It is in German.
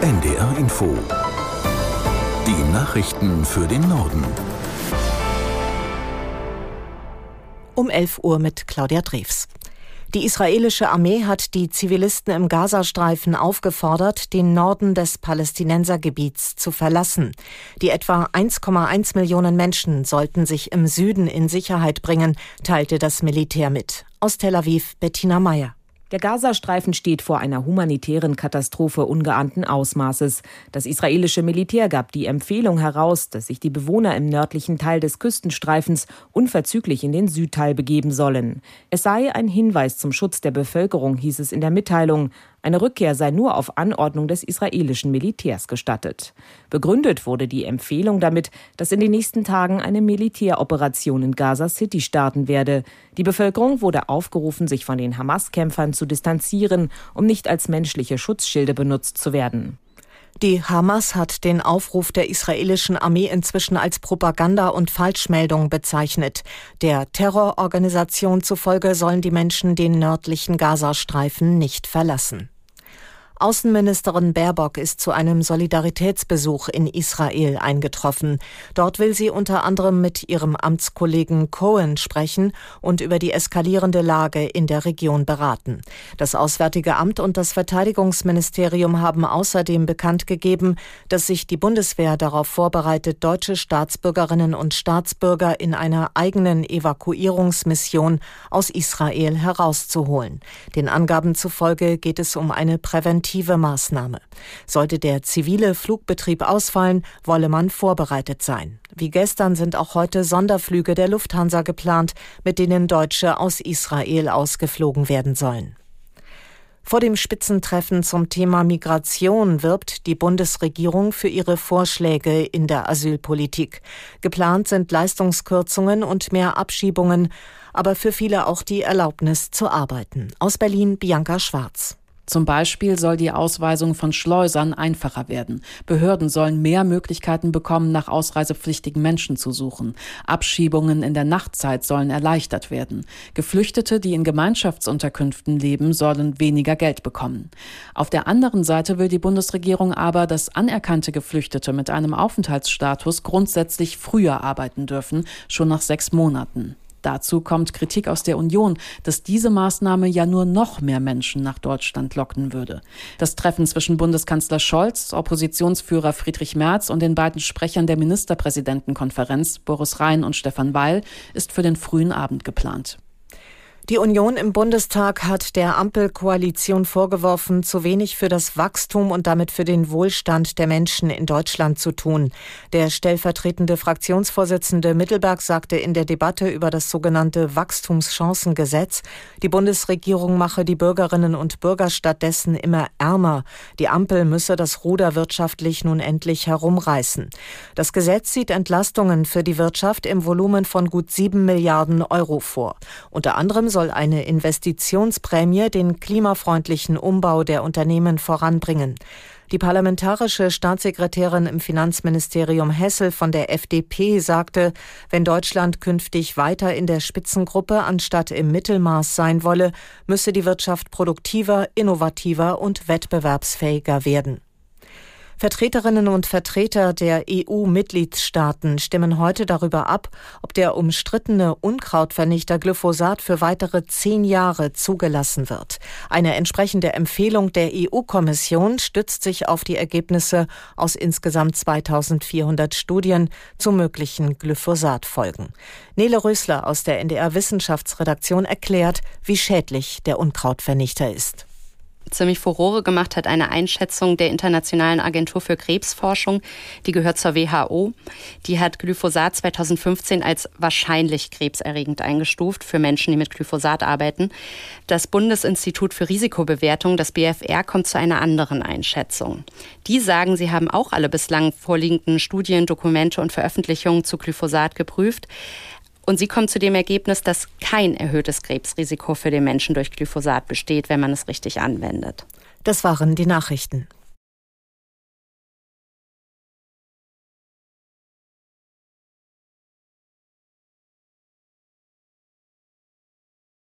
NDR Info. Die Nachrichten für den Norden. Um 11 Uhr mit Claudia Drews. Die israelische Armee hat die Zivilisten im Gazastreifen aufgefordert, den Norden des Palästinensergebiets zu verlassen. Die etwa 1,1 Millionen Menschen sollten sich im Süden in Sicherheit bringen, teilte das Militär mit. Aus Tel Aviv Bettina Meyer. Der Gazastreifen steht vor einer humanitären Katastrophe ungeahnten Ausmaßes. Das israelische Militär gab die Empfehlung heraus, dass sich die Bewohner im nördlichen Teil des Küstenstreifens unverzüglich in den Südteil begeben sollen. Es sei ein Hinweis zum Schutz der Bevölkerung, hieß es in der Mitteilung. Eine Rückkehr sei nur auf Anordnung des israelischen Militärs gestattet. Begründet wurde die Empfehlung damit, dass in den nächsten Tagen eine Militäroperation in Gaza City starten werde. Die Bevölkerung wurde aufgerufen, sich von den Hamas-Kämpfern zu distanzieren, um nicht als menschliche Schutzschilde benutzt zu werden. Die Hamas hat den Aufruf der israelischen Armee inzwischen als Propaganda und Falschmeldung bezeichnet. Der Terrororganisation zufolge sollen die Menschen den nördlichen Gazastreifen nicht verlassen. Außenministerin Baerbock ist zu einem Solidaritätsbesuch in Israel eingetroffen. Dort will sie unter anderem mit ihrem Amtskollegen Cohen sprechen und über die eskalierende Lage in der Region beraten. Das Auswärtige Amt und das Verteidigungsministerium haben außerdem bekannt gegeben, dass sich die Bundeswehr darauf vorbereitet, deutsche Staatsbürgerinnen und Staatsbürger in einer eigenen Evakuierungsmission aus Israel herauszuholen. Den Angaben zufolge geht es um eine Präventive präventive Maßnahme. Sollte der zivile Flugbetrieb ausfallen, wolle man vorbereitet sein. Wie gestern sind auch heute Sonderflüge der Lufthansa geplant, mit denen Deutsche aus Israel ausgeflogen werden sollen. Vor dem Spitzentreffen zum Thema Migration wirbt die Bundesregierung für ihre Vorschläge in der Asylpolitik. Geplant sind Leistungskürzungen und mehr Abschiebungen, aber für viele auch die Erlaubnis zu arbeiten. Aus Berlin Bianca Schwarz. Zum Beispiel soll die Ausweisung von Schleusern einfacher werden. Behörden sollen mehr Möglichkeiten bekommen, nach ausreisepflichtigen Menschen zu suchen. Abschiebungen in der Nachtzeit sollen erleichtert werden. Geflüchtete, die in Gemeinschaftsunterkünften leben, sollen weniger Geld bekommen. Auf der anderen Seite will die Bundesregierung aber, dass anerkannte Geflüchtete mit einem Aufenthaltsstatus grundsätzlich früher arbeiten dürfen, schon nach sechs Monaten. Dazu kommt Kritik aus der Union, dass diese Maßnahme ja nur noch mehr Menschen nach Deutschland locken würde. Das Treffen zwischen Bundeskanzler Scholz, Oppositionsführer Friedrich Merz und den beiden Sprechern der Ministerpräsidentenkonferenz, Boris Rhein und Stefan Weil, ist für den frühen Abend geplant. Die Union im Bundestag hat der Ampelkoalition vorgeworfen, zu wenig für das Wachstum und damit für den Wohlstand der Menschen in Deutschland zu tun. Der stellvertretende Fraktionsvorsitzende Mittelberg sagte in der Debatte über das sogenannte Wachstumschancengesetz, die Bundesregierung mache die Bürgerinnen und Bürger stattdessen immer ärmer. Die Ampel müsse das Ruder wirtschaftlich nun endlich herumreißen. Das Gesetz sieht Entlastungen für die Wirtschaft im Volumen von gut sieben Milliarden Euro vor. Unter anderem eine Investitionsprämie den klimafreundlichen Umbau der Unternehmen voranbringen. Die parlamentarische Staatssekretärin im Finanzministerium Hessel von der FDP sagte, wenn Deutschland künftig weiter in der Spitzengruppe anstatt im Mittelmaß sein wolle, müsse die Wirtschaft produktiver, innovativer und wettbewerbsfähiger werden. Vertreterinnen und Vertreter der EU-Mitgliedstaaten stimmen heute darüber ab, ob der umstrittene Unkrautvernichter Glyphosat für weitere zehn Jahre zugelassen wird. Eine entsprechende Empfehlung der EU-Kommission stützt sich auf die Ergebnisse aus insgesamt 2400 Studien zu möglichen Glyphosatfolgen. Nele Rösler aus der NDR Wissenschaftsredaktion erklärt, wie schädlich der Unkrautvernichter ist ziemlich Furore gemacht hat, eine Einschätzung der Internationalen Agentur für Krebsforschung, die gehört zur WHO. Die hat Glyphosat 2015 als wahrscheinlich krebserregend eingestuft für Menschen, die mit Glyphosat arbeiten. Das Bundesinstitut für Risikobewertung, das BFR, kommt zu einer anderen Einschätzung. Die sagen, sie haben auch alle bislang vorliegenden Studien, Dokumente und Veröffentlichungen zu Glyphosat geprüft. Und sie kommt zu dem Ergebnis, dass kein erhöhtes Krebsrisiko für den Menschen durch Glyphosat besteht, wenn man es richtig anwendet. Das waren die Nachrichten.